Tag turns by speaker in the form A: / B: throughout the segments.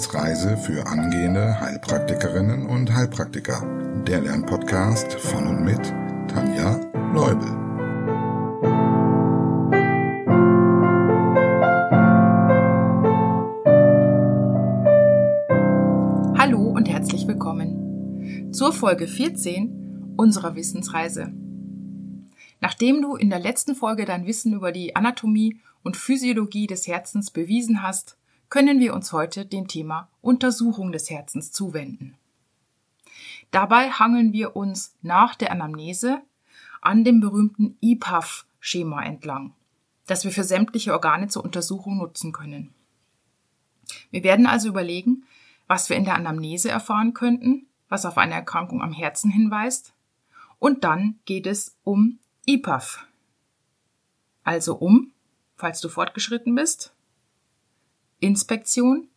A: Wissensreise für angehende Heilpraktikerinnen und Heilpraktiker. Der Lernpodcast von und mit Tanja Leubel.
B: Hallo und herzlich willkommen zur Folge 14 unserer Wissensreise. Nachdem du in der letzten Folge dein Wissen über die Anatomie und Physiologie des Herzens bewiesen hast, können wir uns heute dem Thema Untersuchung des Herzens zuwenden. Dabei hangeln wir uns nach der Anamnese an dem berühmten IPAF-Schema entlang, das wir für sämtliche Organe zur Untersuchung nutzen können. Wir werden also überlegen, was wir in der Anamnese erfahren könnten, was auf eine Erkrankung am Herzen hinweist, und dann geht es um IPAF. Also um, falls du fortgeschritten bist, Inspektion,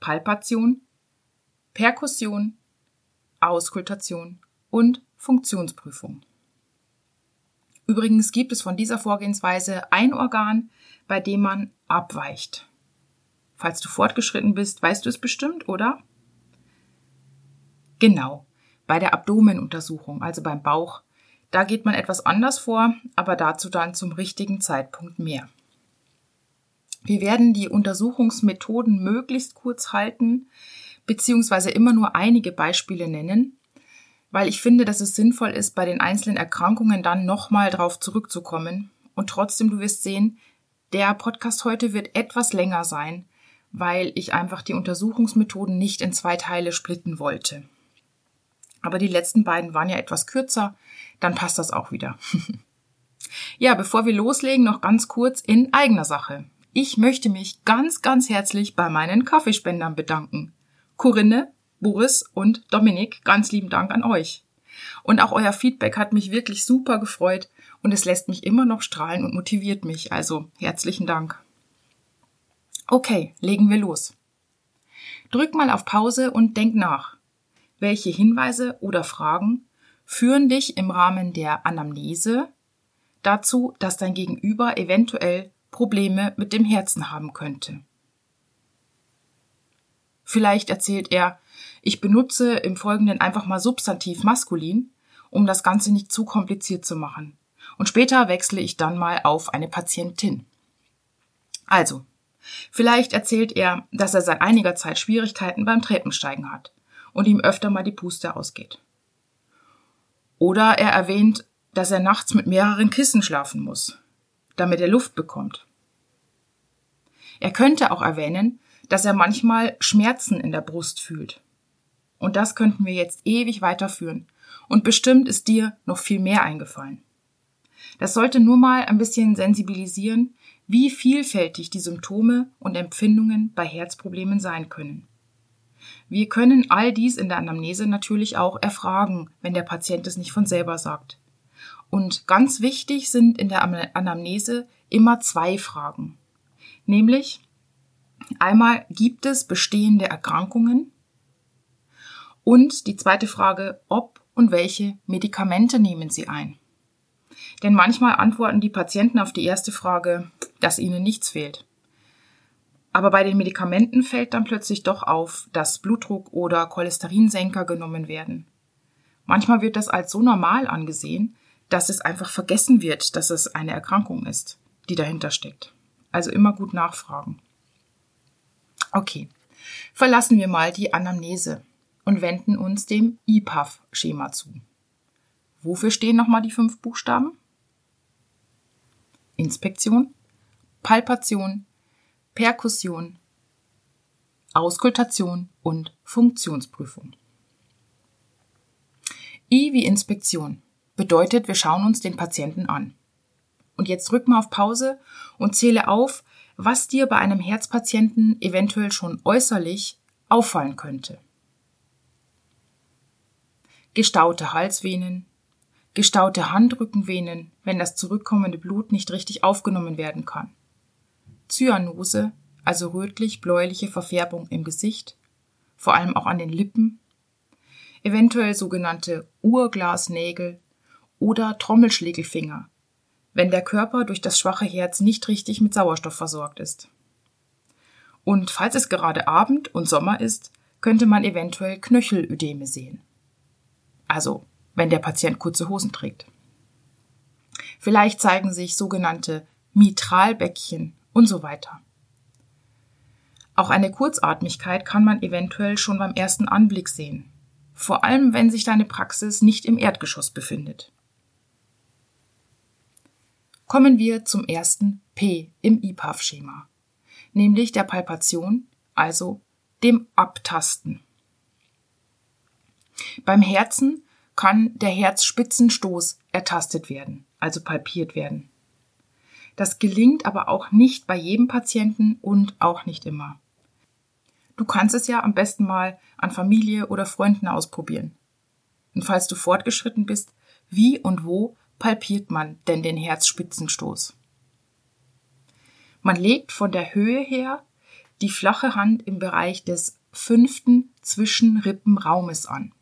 B: Palpation, Perkussion, Auskultation und Funktionsprüfung. Übrigens gibt es von dieser Vorgehensweise ein Organ, bei dem man abweicht. Falls du fortgeschritten bist, weißt du es bestimmt, oder? Genau, bei der Abdomenuntersuchung, also beim Bauch, da geht man etwas anders vor, aber dazu dann zum richtigen Zeitpunkt mehr. Wir werden die Untersuchungsmethoden möglichst kurz halten, beziehungsweise immer nur einige Beispiele nennen, weil ich finde, dass es sinnvoll ist, bei den einzelnen Erkrankungen dann nochmal drauf zurückzukommen. Und trotzdem, du wirst sehen, der Podcast heute wird etwas länger sein, weil ich einfach die Untersuchungsmethoden nicht in zwei Teile splitten wollte. Aber die letzten beiden waren ja etwas kürzer, dann passt das auch wieder. ja, bevor wir loslegen, noch ganz kurz in eigener Sache. Ich möchte mich ganz, ganz herzlich bei meinen Kaffeespendern bedanken. Corinne, Boris und Dominik, ganz lieben Dank an euch. Und auch euer Feedback hat mich wirklich super gefreut und es lässt mich immer noch strahlen und motiviert mich. Also herzlichen Dank. Okay, legen wir los. Drück mal auf Pause und denk nach. Welche Hinweise oder Fragen führen dich im Rahmen der Anamnese dazu, dass dein Gegenüber eventuell Probleme mit dem Herzen haben könnte? Vielleicht erzählt er, ich benutze im Folgenden einfach mal Substantiv maskulin, um das Ganze nicht zu kompliziert zu machen. Und später wechsle ich dann mal auf eine Patientin. Also, vielleicht erzählt er, dass er seit einiger Zeit Schwierigkeiten beim Treppensteigen hat und ihm öfter mal die Puste ausgeht. Oder er erwähnt, dass er nachts mit mehreren Kissen schlafen muss, damit er Luft bekommt. Er könnte auch erwähnen, dass er manchmal Schmerzen in der Brust fühlt. Und das könnten wir jetzt ewig weiterführen. Und bestimmt ist dir noch viel mehr eingefallen. Das sollte nur mal ein bisschen sensibilisieren, wie vielfältig die Symptome und Empfindungen bei Herzproblemen sein können. Wir können all dies in der Anamnese natürlich auch erfragen, wenn der Patient es nicht von selber sagt. Und ganz wichtig sind in der Anamnese immer zwei Fragen. Nämlich einmal gibt es bestehende Erkrankungen und die zweite Frage, ob und welche Medikamente nehmen Sie ein? Denn manchmal antworten die Patienten auf die erste Frage, dass ihnen nichts fehlt. Aber bei den Medikamenten fällt dann plötzlich doch auf, dass Blutdruck oder Cholesterinsenker genommen werden. Manchmal wird das als so normal angesehen, dass es einfach vergessen wird, dass es eine Erkrankung ist, die dahinter steckt. Also immer gut nachfragen. Okay, verlassen wir mal die Anamnese und wenden uns dem IPAF-Schema zu. Wofür stehen nochmal die fünf Buchstaben? Inspektion, Palpation, Perkussion, Auskultation und Funktionsprüfung. I wie Inspektion bedeutet, wir schauen uns den Patienten an. Und jetzt drück mal auf Pause und zähle auf, was dir bei einem Herzpatienten eventuell schon äußerlich auffallen könnte. Gestaute Halsvenen, gestaute Handrückenvenen, wenn das zurückkommende Blut nicht richtig aufgenommen werden kann. Zyanose, also rötlich-bläuliche Verfärbung im Gesicht, vor allem auch an den Lippen, eventuell sogenannte Urglasnägel oder Trommelschlägelfinger, wenn der Körper durch das schwache Herz nicht richtig mit Sauerstoff versorgt ist. Und falls es gerade Abend und Sommer ist, könnte man eventuell Knöchelödeme sehen. Also, wenn der Patient kurze Hosen trägt. Vielleicht zeigen sich sogenannte Mitralbäckchen und so weiter. Auch eine Kurzatmigkeit kann man eventuell schon beim ersten Anblick sehen, vor allem wenn sich deine Praxis nicht im Erdgeschoss befindet. Kommen wir zum ersten P im IPAF-Schema, nämlich der Palpation, also dem Abtasten. Beim Herzen kann der Herzspitzenstoß ertastet werden, also palpiert werden. Das gelingt aber auch nicht bei jedem Patienten und auch nicht immer. Du kannst es ja am besten mal an Familie oder Freunden ausprobieren. Und falls du fortgeschritten bist, wie und wo palpiert man denn den Herzspitzenstoß? Man legt von der Höhe her die flache Hand im Bereich des fünften Zwischenrippenraumes an.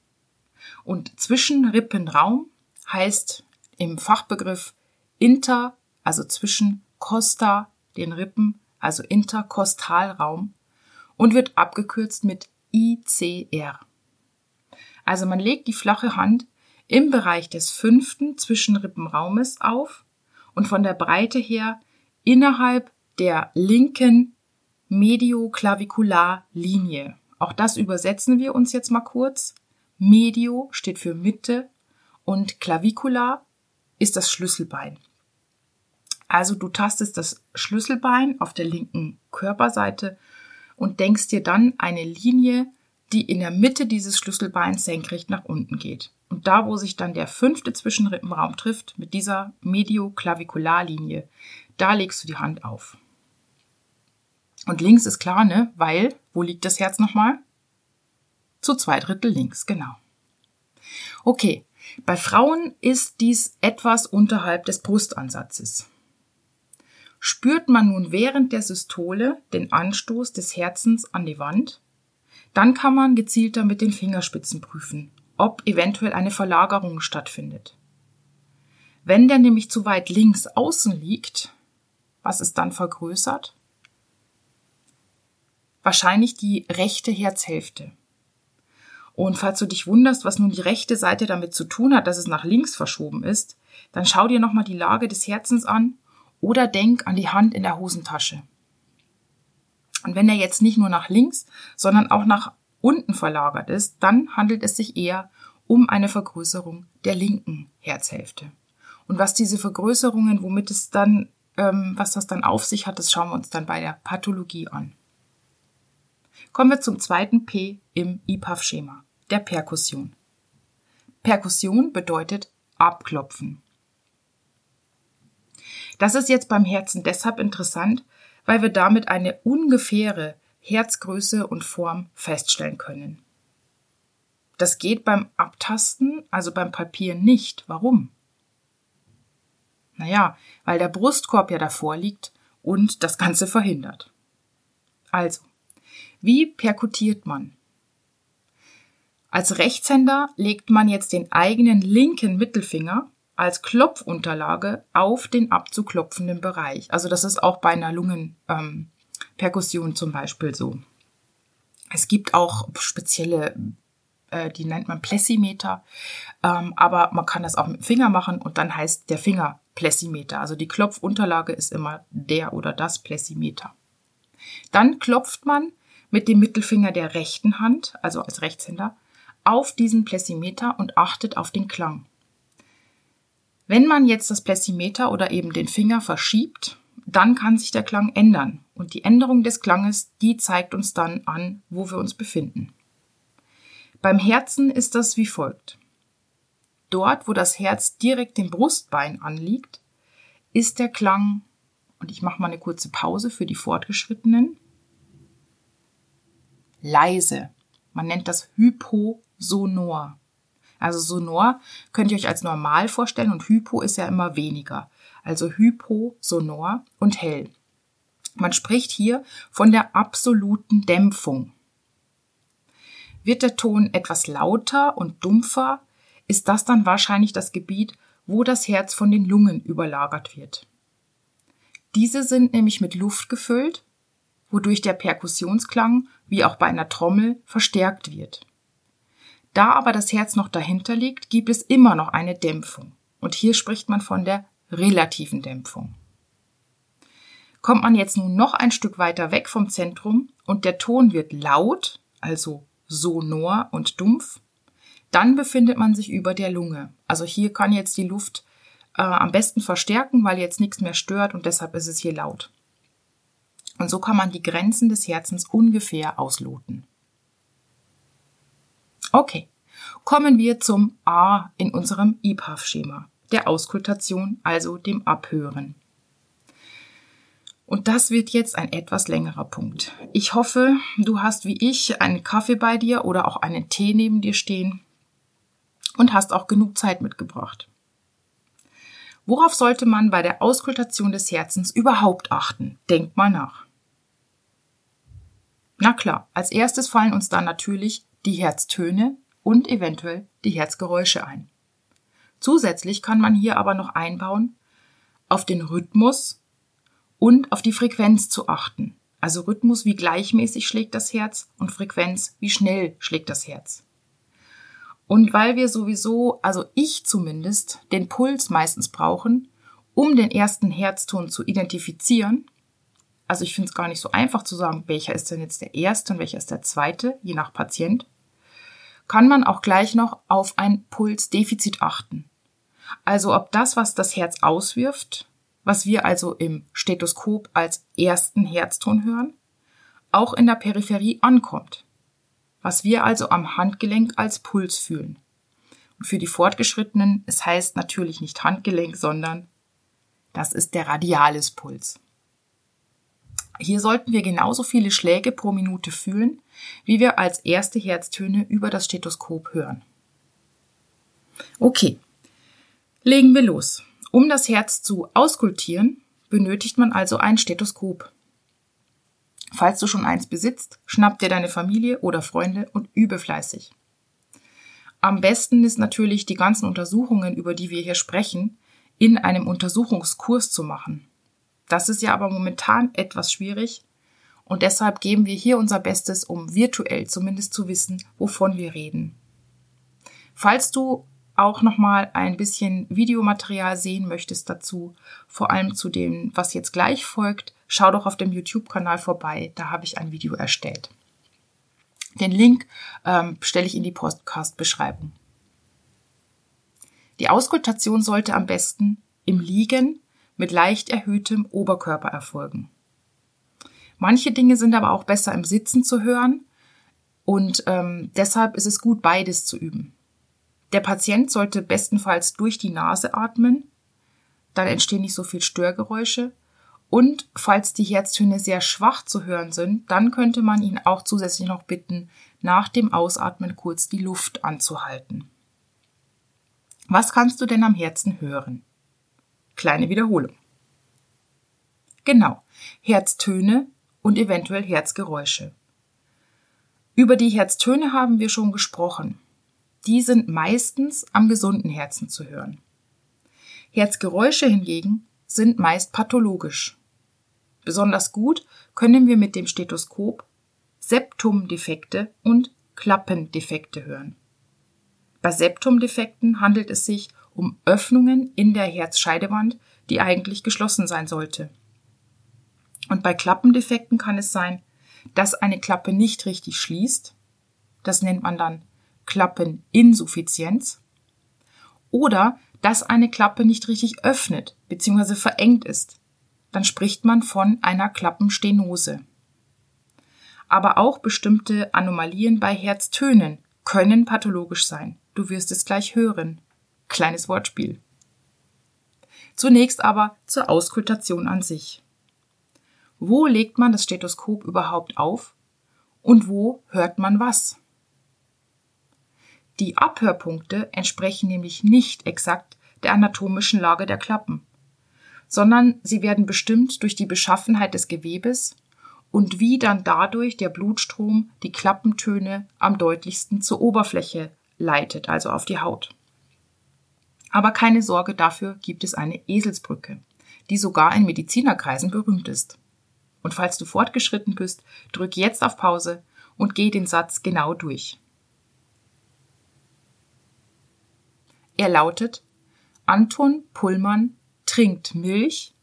B: Und Zwischenrippenraum heißt im Fachbegriff inter, also zwischen Costa, den Rippen, also Interkostalraum und wird abgekürzt mit ICR. Also man legt die flache Hand im Bereich des fünften Zwischenrippenraumes auf und von der Breite her innerhalb der linken Medioklavikularlinie. Auch das übersetzen wir uns jetzt mal kurz. Medio steht für Mitte und Clavicula ist das Schlüsselbein. Also du tastest das Schlüsselbein auf der linken Körperseite und denkst dir dann eine Linie, die in der Mitte dieses Schlüsselbeins senkrecht nach unten geht. Und da, wo sich dann der fünfte Zwischenrippenraum trifft, mit dieser Medioklavikularlinie, da legst du die Hand auf. Und links ist klar, ne? Weil, wo liegt das Herz nochmal? Zu zwei Drittel links, genau. Okay, bei Frauen ist dies etwas unterhalb des Brustansatzes. Spürt man nun während der Systole den Anstoß des Herzens an die Wand, dann kann man gezielter mit den Fingerspitzen prüfen, ob eventuell eine Verlagerung stattfindet. Wenn der nämlich zu weit links außen liegt, was ist dann vergrößert? Wahrscheinlich die rechte Herzhälfte. Und falls du dich wunderst, was nun die rechte Seite damit zu tun hat, dass es nach links verschoben ist, dann schau dir nochmal die Lage des Herzens an oder denk an die Hand in der Hosentasche. Und wenn er jetzt nicht nur nach links, sondern auch nach unten verlagert ist, dann handelt es sich eher um eine Vergrößerung der linken Herzhälfte. Und was diese Vergrößerungen, womit es dann, ähm, was das dann auf sich hat, das schauen wir uns dann bei der Pathologie an. Kommen wir zum zweiten P im IPAF-Schema, der Perkussion. Perkussion bedeutet abklopfen. Das ist jetzt beim Herzen deshalb interessant, weil wir damit eine ungefähre Herzgröße und Form feststellen können. Das geht beim Abtasten, also beim Palpieren nicht. Warum? Naja, weil der Brustkorb ja davor liegt und das Ganze verhindert. Also, wie perkutiert man? Als Rechtshänder legt man jetzt den eigenen linken Mittelfinger als Klopfunterlage auf den abzuklopfenden Bereich. Also das ist auch bei einer Lungenperkussion ähm, zum Beispiel so. Es gibt auch spezielle, äh, die nennt man Plessimeter, ähm, aber man kann das auch mit dem Finger machen und dann heißt der Finger Plessimeter. Also die Klopfunterlage ist immer der oder das Plessimeter. Dann klopft man mit dem Mittelfinger der rechten Hand, also als Rechtshänder, auf diesen Plessimeter und achtet auf den Klang. Wenn man jetzt das Plessimeter oder eben den Finger verschiebt, dann kann sich der Klang ändern. Und die Änderung des Klanges, die zeigt uns dann an, wo wir uns befinden. Beim Herzen ist das wie folgt. Dort, wo das Herz direkt dem Brustbein anliegt, ist der Klang, und ich mache mal eine kurze Pause für die Fortgeschrittenen, leise. Man nennt das hyposonor. Also sonor könnt ihr euch als normal vorstellen und hypo ist ja immer weniger. Also hypo, sonor und hell. Man spricht hier von der absoluten Dämpfung. Wird der Ton etwas lauter und dumpfer, ist das dann wahrscheinlich das Gebiet, wo das Herz von den Lungen überlagert wird. Diese sind nämlich mit Luft gefüllt wodurch der Perkussionsklang, wie auch bei einer Trommel, verstärkt wird. Da aber das Herz noch dahinter liegt, gibt es immer noch eine Dämpfung. Und hier spricht man von der relativen Dämpfung. Kommt man jetzt nun noch ein Stück weiter weg vom Zentrum und der Ton wird laut, also sonor und dumpf, dann befindet man sich über der Lunge. Also hier kann jetzt die Luft äh, am besten verstärken, weil jetzt nichts mehr stört und deshalb ist es hier laut. Und so kann man die Grenzen des Herzens ungefähr ausloten. Okay, kommen wir zum A in unserem IPAF-Schema, der Auskultation, also dem Abhören. Und das wird jetzt ein etwas längerer Punkt. Ich hoffe, du hast wie ich einen Kaffee bei dir oder auch einen Tee neben dir stehen und hast auch genug Zeit mitgebracht. Worauf sollte man bei der Auskultation des Herzens überhaupt achten? Denk mal nach. Na klar, als erstes fallen uns dann natürlich die Herztöne und eventuell die Herzgeräusche ein. Zusätzlich kann man hier aber noch einbauen, auf den Rhythmus und auf die Frequenz zu achten. Also Rhythmus, wie gleichmäßig schlägt das Herz und Frequenz, wie schnell schlägt das Herz. Und weil wir sowieso, also ich zumindest, den Puls meistens brauchen, um den ersten Herzton zu identifizieren, also ich finde es gar nicht so einfach zu sagen, welcher ist denn jetzt der erste und welcher ist der zweite, je nach Patient, kann man auch gleich noch auf ein Pulsdefizit achten. Also ob das, was das Herz auswirft, was wir also im Stethoskop als ersten Herzton hören, auch in der Peripherie ankommt was wir also am Handgelenk als Puls fühlen. Und für die Fortgeschrittenen, es heißt natürlich nicht Handgelenk, sondern das ist der Radialis Puls. Hier sollten wir genauso viele Schläge pro Minute fühlen, wie wir als erste Herztöne über das Stethoskop hören. Okay, legen wir los. Um das Herz zu auskultieren, benötigt man also ein Stethoskop. Falls du schon eins besitzt, schnapp dir deine Familie oder Freunde und übe fleißig. Am besten ist natürlich, die ganzen Untersuchungen, über die wir hier sprechen, in einem Untersuchungskurs zu machen. Das ist ja aber momentan etwas schwierig und deshalb geben wir hier unser Bestes, um virtuell zumindest zu wissen, wovon wir reden. Falls du auch nochmal ein bisschen Videomaterial sehen möchtest dazu, vor allem zu dem, was jetzt gleich folgt, schau doch auf dem YouTube-Kanal vorbei. Da habe ich ein Video erstellt. Den Link ähm, stelle ich in die Podcast-Beschreibung. Die Auskultation sollte am besten im Liegen mit leicht erhöhtem Oberkörper erfolgen. Manche Dinge sind aber auch besser im Sitzen zu hören und ähm, deshalb ist es gut, beides zu üben. Der Patient sollte bestenfalls durch die Nase atmen, dann entstehen nicht so viel Störgeräusche. Und falls die Herztöne sehr schwach zu hören sind, dann könnte man ihn auch zusätzlich noch bitten, nach dem Ausatmen kurz die Luft anzuhalten. Was kannst du denn am Herzen hören? Kleine Wiederholung. Genau, Herztöne und eventuell Herzgeräusche. Über die Herztöne haben wir schon gesprochen die sind meistens am gesunden Herzen zu hören. Herzgeräusche hingegen sind meist pathologisch. Besonders gut können wir mit dem Stethoskop Septumdefekte und Klappendefekte hören. Bei Septumdefekten handelt es sich um Öffnungen in der Herzscheidewand, die eigentlich geschlossen sein sollte. Und bei Klappendefekten kann es sein, dass eine Klappe nicht richtig schließt. Das nennt man dann Klappeninsuffizienz oder dass eine Klappe nicht richtig öffnet bzw. verengt ist. Dann spricht man von einer Klappenstenose. Aber auch bestimmte Anomalien bei Herztönen können pathologisch sein. Du wirst es gleich hören. Kleines Wortspiel. Zunächst aber zur Auskultation an sich. Wo legt man das Stethoskop überhaupt auf und wo hört man was? Die Abhörpunkte entsprechen nämlich nicht exakt der anatomischen Lage der Klappen, sondern sie werden bestimmt durch die Beschaffenheit des Gewebes und wie dann dadurch der Blutstrom die Klappentöne am deutlichsten zur Oberfläche leitet, also auf die Haut. Aber keine Sorge, dafür gibt es eine Eselsbrücke, die sogar in Medizinerkreisen berühmt ist. Und falls du fortgeschritten bist, drück jetzt auf Pause und geh den Satz genau durch. Er lautet Anton Pullmann trinkt Milch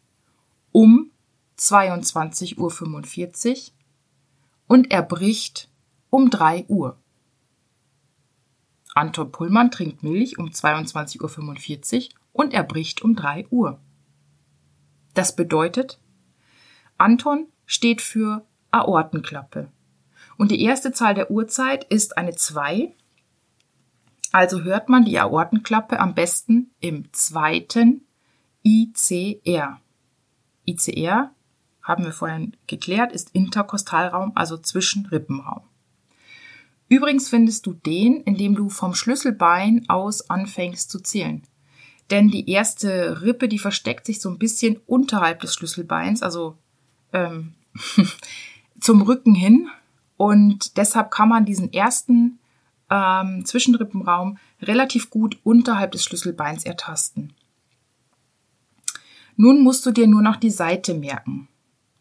B: um 22.45 Uhr und er bricht um 3 Uhr. Anton Pullmann trinkt Milch um 22.45 Uhr und er bricht um 3 Uhr. Das bedeutet, Anton steht für Aortenklappe. Und die erste Zahl der Uhrzeit ist eine 2. Also hört man die Aortenklappe am besten im zweiten ICR. ICR, haben wir vorhin geklärt, ist Interkostalraum, also Zwischenrippenraum. Übrigens findest du den, indem du vom Schlüsselbein aus anfängst zu zählen. Denn die erste Rippe, die versteckt sich so ein bisschen unterhalb des Schlüsselbeins, also ähm, zum Rücken hin. Und deshalb kann man diesen ersten ähm, Zwischenrippenraum relativ gut unterhalb des Schlüsselbeins ertasten. Nun musst du dir nur noch die Seite merken,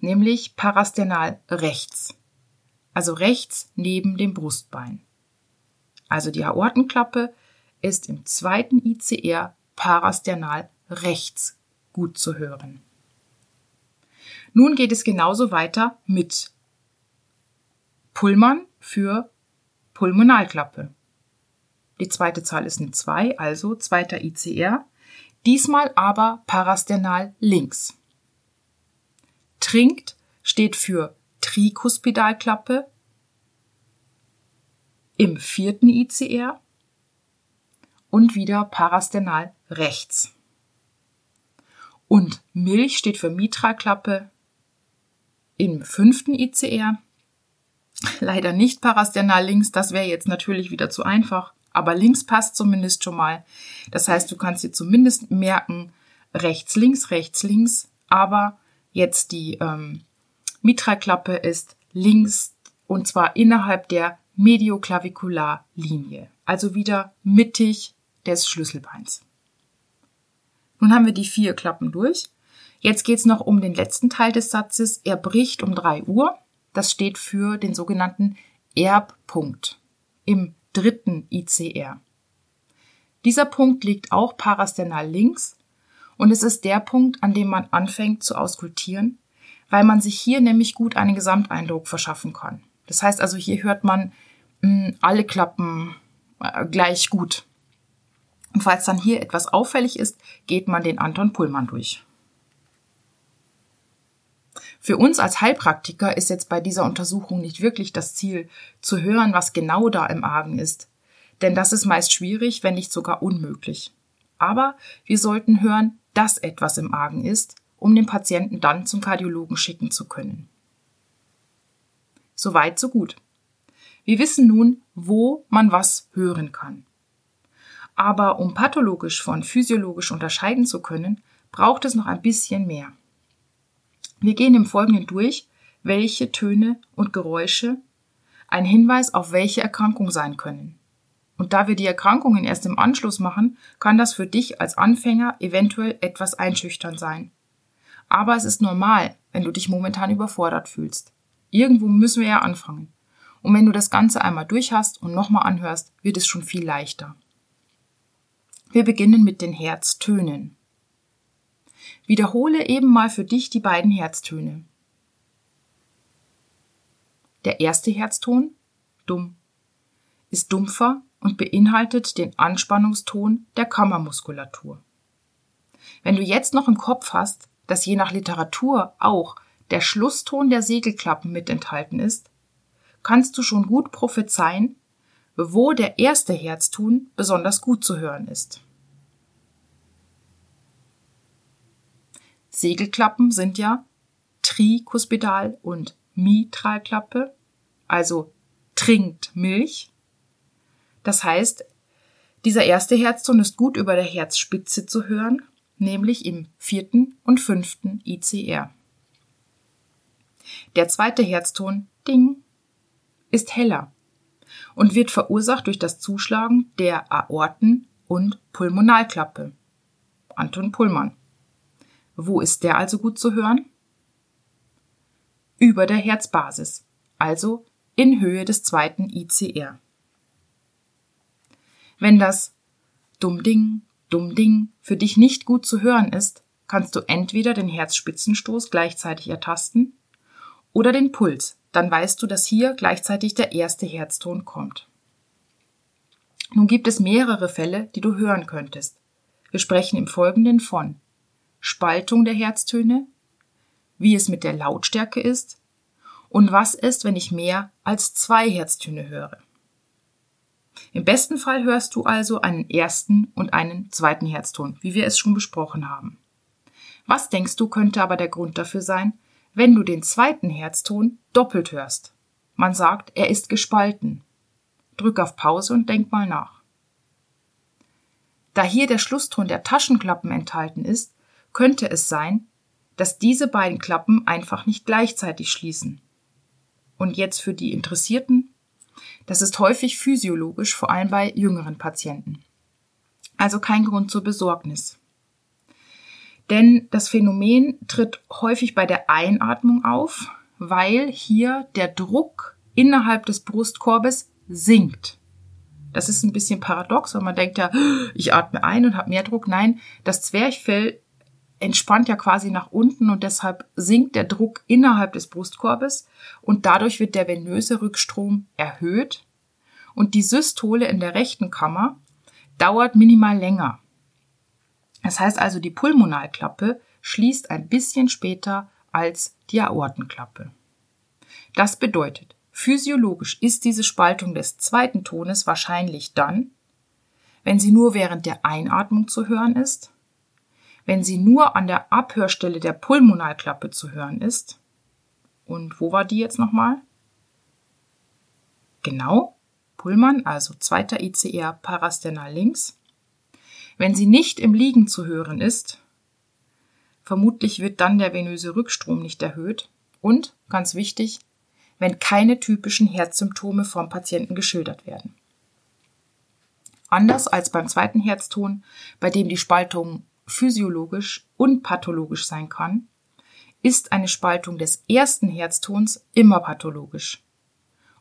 B: nämlich parasternal rechts, also rechts neben dem Brustbein. Also die Aortenklappe ist im zweiten ICR parasternal rechts gut zu hören. Nun geht es genauso weiter mit Pullman für Pulmonalklappe. Die zweite Zahl ist eine 2, also zweiter ICR diesmal aber parasternal links. Trinkt steht für Trikuspidalklappe im vierten ICR und wieder parasternal rechts. Und Milch steht für Mitralklappe im fünften ICR. Leider nicht parasternal links, das wäre jetzt natürlich wieder zu einfach aber links passt zumindest schon mal. Das heißt, du kannst dir zumindest merken, rechts, links, rechts, links, aber jetzt die ähm, Mitraklappe ist links und zwar innerhalb der Medioklavikularlinie, also wieder mittig des Schlüsselbeins. Nun haben wir die vier Klappen durch. Jetzt geht es noch um den letzten Teil des Satzes. Er bricht um drei Uhr. Das steht für den sogenannten Erbpunkt. Im dritten ICR. Dieser Punkt liegt auch parasternal links und es ist der Punkt, an dem man anfängt zu auskultieren, weil man sich hier nämlich gut einen Gesamteindruck verschaffen kann. Das heißt also, hier hört man mh, hm, alle Klappen äh, gleich gut. Und falls dann hier etwas auffällig ist, geht man den Anton Pullmann durch. Für uns als Heilpraktiker ist jetzt bei dieser Untersuchung nicht wirklich das Ziel, zu hören, was genau da im Argen ist. Denn das ist meist schwierig, wenn nicht sogar unmöglich. Aber wir sollten hören, dass etwas im Argen ist, um den Patienten dann zum Kardiologen schicken zu können. Soweit, so gut. Wir wissen nun, wo man was hören kann. Aber um pathologisch von physiologisch unterscheiden zu können, braucht es noch ein bisschen mehr. Wir gehen im Folgenden durch, welche Töne und Geräusche ein Hinweis auf welche Erkrankung sein können. Und da wir die Erkrankungen erst im Anschluss machen, kann das für dich als Anfänger eventuell etwas einschüchtern sein. Aber es ist normal, wenn du dich momentan überfordert fühlst. Irgendwo müssen wir ja anfangen. Und wenn du das Ganze einmal durch hast und nochmal anhörst, wird es schon viel leichter. Wir beginnen mit den Herztönen. Wiederhole eben mal für dich die beiden Herztöne. Der erste Herzton, dumm, ist dumpfer und beinhaltet den Anspannungston der Kammermuskulatur. Wenn du jetzt noch im Kopf hast, dass je nach Literatur auch der Schlusston der Segelklappen mit enthalten ist, kannst du schon gut prophezeien, wo der erste Herzton besonders gut zu hören ist. Segelklappen sind ja Trikuspidal und Mitralklappe, also trinkt Milch. Das heißt, dieser erste Herzton ist gut über der Herzspitze zu hören, nämlich im vierten und fünften ICR. Der zweite Herzton, Ding, ist heller und wird verursacht durch das Zuschlagen der Aorten- und Pulmonalklappe. Anton Pullmann. Wo ist der also gut zu hören? über der Herzbasis, also in Höhe des zweiten ICR. Wenn das Dumm-Ding, Dumm-Ding für dich nicht gut zu hören ist, kannst du entweder den Herzspitzenstoß gleichzeitig ertasten oder den Puls. Dann weißt du, dass hier gleichzeitig der erste Herzton kommt. Nun gibt es mehrere Fälle, die du hören könntest. Wir sprechen im Folgenden von Spaltung der Herztöne, wie es mit der Lautstärke ist und was ist, wenn ich mehr als zwei Herztöne höre. Im besten Fall hörst du also einen ersten und einen zweiten Herzton, wie wir es schon besprochen haben. Was denkst du könnte aber der Grund dafür sein, wenn du den zweiten Herzton doppelt hörst? Man sagt, er ist gespalten. Drück auf Pause und denk mal nach. Da hier der Schlusston der Taschenklappen enthalten ist, könnte es sein, dass diese beiden Klappen einfach nicht gleichzeitig schließen. Und jetzt für die Interessierten, das ist häufig physiologisch, vor allem bei jüngeren Patienten. Also kein Grund zur Besorgnis. Denn das Phänomen tritt häufig bei der Einatmung auf, weil hier der Druck innerhalb des Brustkorbes sinkt. Das ist ein bisschen paradox, weil man denkt ja, ich atme ein und habe mehr Druck. Nein, das Zwerchfell entspannt ja quasi nach unten und deshalb sinkt der Druck innerhalb des Brustkorbes und dadurch wird der venöse Rückstrom erhöht und die Systole in der rechten Kammer dauert minimal länger. Das heißt also, die Pulmonalklappe schließt ein bisschen später als die Aortenklappe. Das bedeutet, physiologisch ist diese Spaltung des zweiten Tones wahrscheinlich dann, wenn sie nur während der Einatmung zu hören ist wenn sie nur an der Abhörstelle der Pulmonalklappe zu hören ist. Und wo war die jetzt nochmal? Genau, Pullman, also zweiter ICR parasternal links. Wenn sie nicht im Liegen zu hören ist, vermutlich wird dann der venöse Rückstrom nicht erhöht und, ganz wichtig, wenn keine typischen Herzsymptome vom Patienten geschildert werden. Anders als beim zweiten Herzton, bei dem die Spaltung physiologisch und pathologisch sein kann, ist eine Spaltung des ersten Herztons immer pathologisch.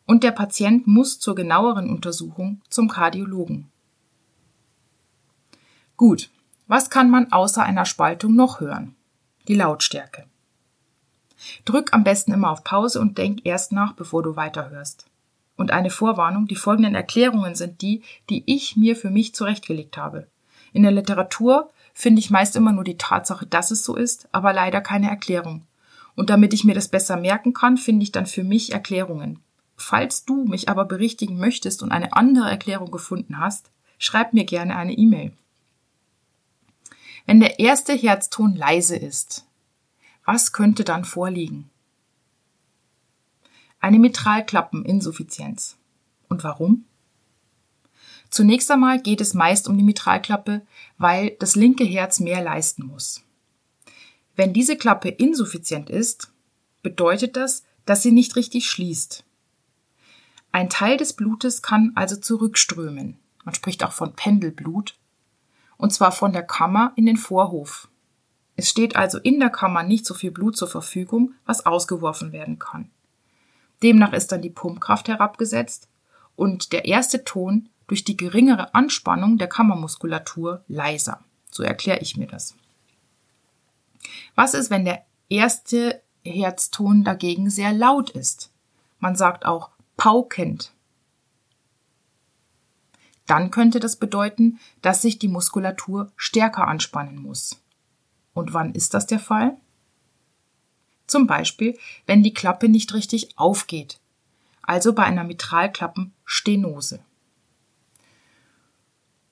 B: Und der Patient muss zur genaueren Untersuchung zum Kardiologen. Gut, was kann man außer einer Spaltung noch hören? Die Lautstärke. Drück am besten immer auf Pause und denk erst nach, bevor du weiterhörst. Und eine Vorwarnung, die folgenden Erklärungen sind die, die ich mir für mich zurechtgelegt habe. In der Literatur finde ich meist immer nur die Tatsache, dass es so ist, aber leider keine Erklärung. Und damit ich mir das besser merken kann, finde ich dann für mich Erklärungen. Falls du mich aber berichtigen möchtest und eine andere Erklärung gefunden hast, schreib mir gerne eine E-Mail. Wenn der erste Herzton leise ist, was könnte dann vorliegen? Eine Mitralklappeninsuffizienz. Und warum? Zunächst einmal geht es meist um die Mitralklappe, weil das linke Herz mehr leisten muss. Wenn diese Klappe insuffizient ist, bedeutet das, dass sie nicht richtig schließt. Ein Teil des Blutes kann also zurückströmen. Man spricht auch von Pendelblut. Und zwar von der Kammer in den Vorhof. Es steht also in der Kammer nicht so viel Blut zur Verfügung, was ausgeworfen werden kann. Demnach ist dann die Pumpkraft herabgesetzt und der erste Ton durch die geringere Anspannung der Kammermuskulatur leiser. So erkläre ich mir das. Was ist, wenn der erste Herzton dagegen sehr laut ist? Man sagt auch paukend. Dann könnte das bedeuten, dass sich die Muskulatur stärker anspannen muss. Und wann ist das der Fall? Zum Beispiel, wenn die Klappe nicht richtig aufgeht, also bei einer Mitralklappenstenose.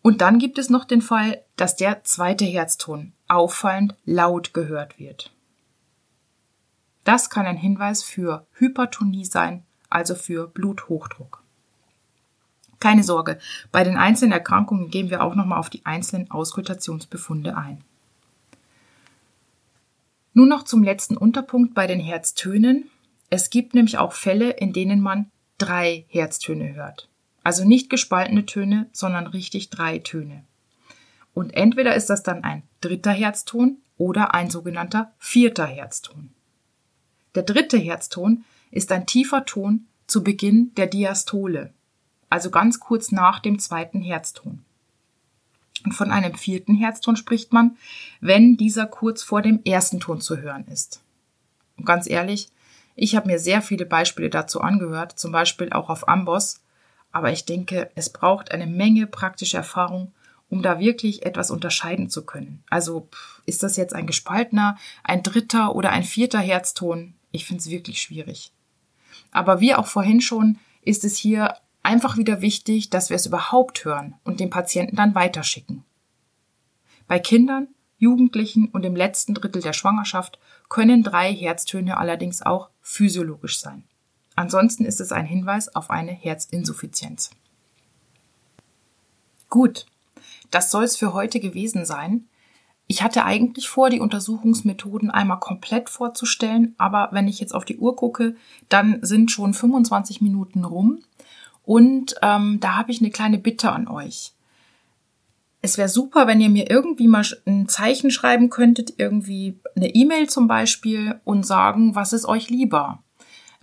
B: Und dann gibt es noch den Fall, dass der zweite Herzton auffallend laut gehört wird. Das kann ein Hinweis für Hypertonie sein, also für Bluthochdruck. Keine Sorge, bei den einzelnen Erkrankungen gehen wir auch nochmal auf die einzelnen Auskultationsbefunde ein. Nun noch zum letzten Unterpunkt bei den Herztönen. Es gibt nämlich auch Fälle, in denen man drei Herztöne hört. Also nicht gespaltene Töne, sondern richtig drei Töne. Und entweder ist das dann ein dritter Herzton oder ein sogenannter vierter Herzton. Der dritte Herzton ist ein tiefer Ton zu Beginn der Diastole, also ganz kurz nach dem zweiten Herzton. Und von einem vierten Herzton spricht man, wenn dieser kurz vor dem ersten Ton zu hören ist. Und ganz ehrlich, ich habe mir sehr viele Beispiele dazu angehört, zum Beispiel auch auf Amboss, aber ich denke, es braucht eine Menge praktische Erfahrung, um da wirklich etwas unterscheiden zu können. Also ist das jetzt ein gespaltener, ein dritter oder ein vierter Herzton? Ich finde es wirklich schwierig. Aber wie auch vorhin schon, ist es hier einfach wieder wichtig, dass wir es überhaupt hören und den Patienten dann weiterschicken. Bei Kindern, Jugendlichen und im letzten Drittel der Schwangerschaft können drei Herztöne allerdings auch physiologisch sein. Ansonsten ist es ein Hinweis auf eine Herzinsuffizienz. Gut, das soll es für heute gewesen sein. Ich hatte eigentlich vor, die Untersuchungsmethoden einmal komplett vorzustellen, aber wenn ich jetzt auf die Uhr gucke, dann sind schon 25 Minuten rum und ähm, da habe ich eine kleine Bitte an euch. Es wäre super, wenn ihr mir irgendwie mal ein Zeichen schreiben könntet, irgendwie eine E-Mail zum Beispiel und sagen, was ist euch lieber.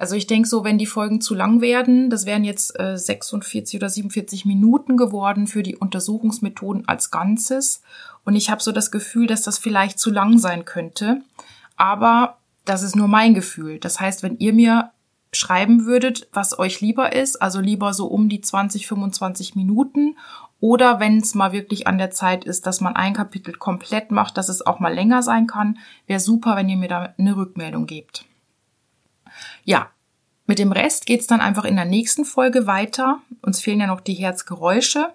B: Also ich denke so, wenn die Folgen zu lang werden, das wären jetzt äh, 46 oder 47 Minuten geworden für die Untersuchungsmethoden als Ganzes. Und ich habe so das Gefühl, dass das vielleicht zu lang sein könnte. Aber das ist nur mein Gefühl. Das heißt, wenn ihr mir schreiben würdet, was euch lieber ist, also lieber so um die 20, 25 Minuten oder wenn es mal wirklich an der Zeit ist, dass man ein Kapitel komplett macht, dass es auch mal länger sein kann, wäre super, wenn ihr mir da eine Rückmeldung gebt. Ja, mit dem Rest geht's dann einfach in der nächsten Folge weiter. Uns fehlen ja noch die Herzgeräusche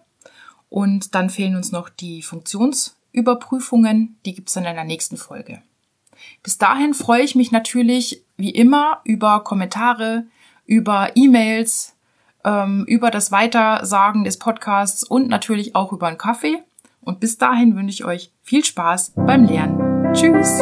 B: und dann fehlen uns noch die Funktionsüberprüfungen. Die gibt's dann in der nächsten Folge. Bis dahin freue ich mich natürlich wie immer über Kommentare, über E-Mails, ähm, über das Weitersagen des Podcasts und natürlich auch über einen Kaffee. Und bis dahin wünsche ich euch viel Spaß beim Lernen. Tschüss!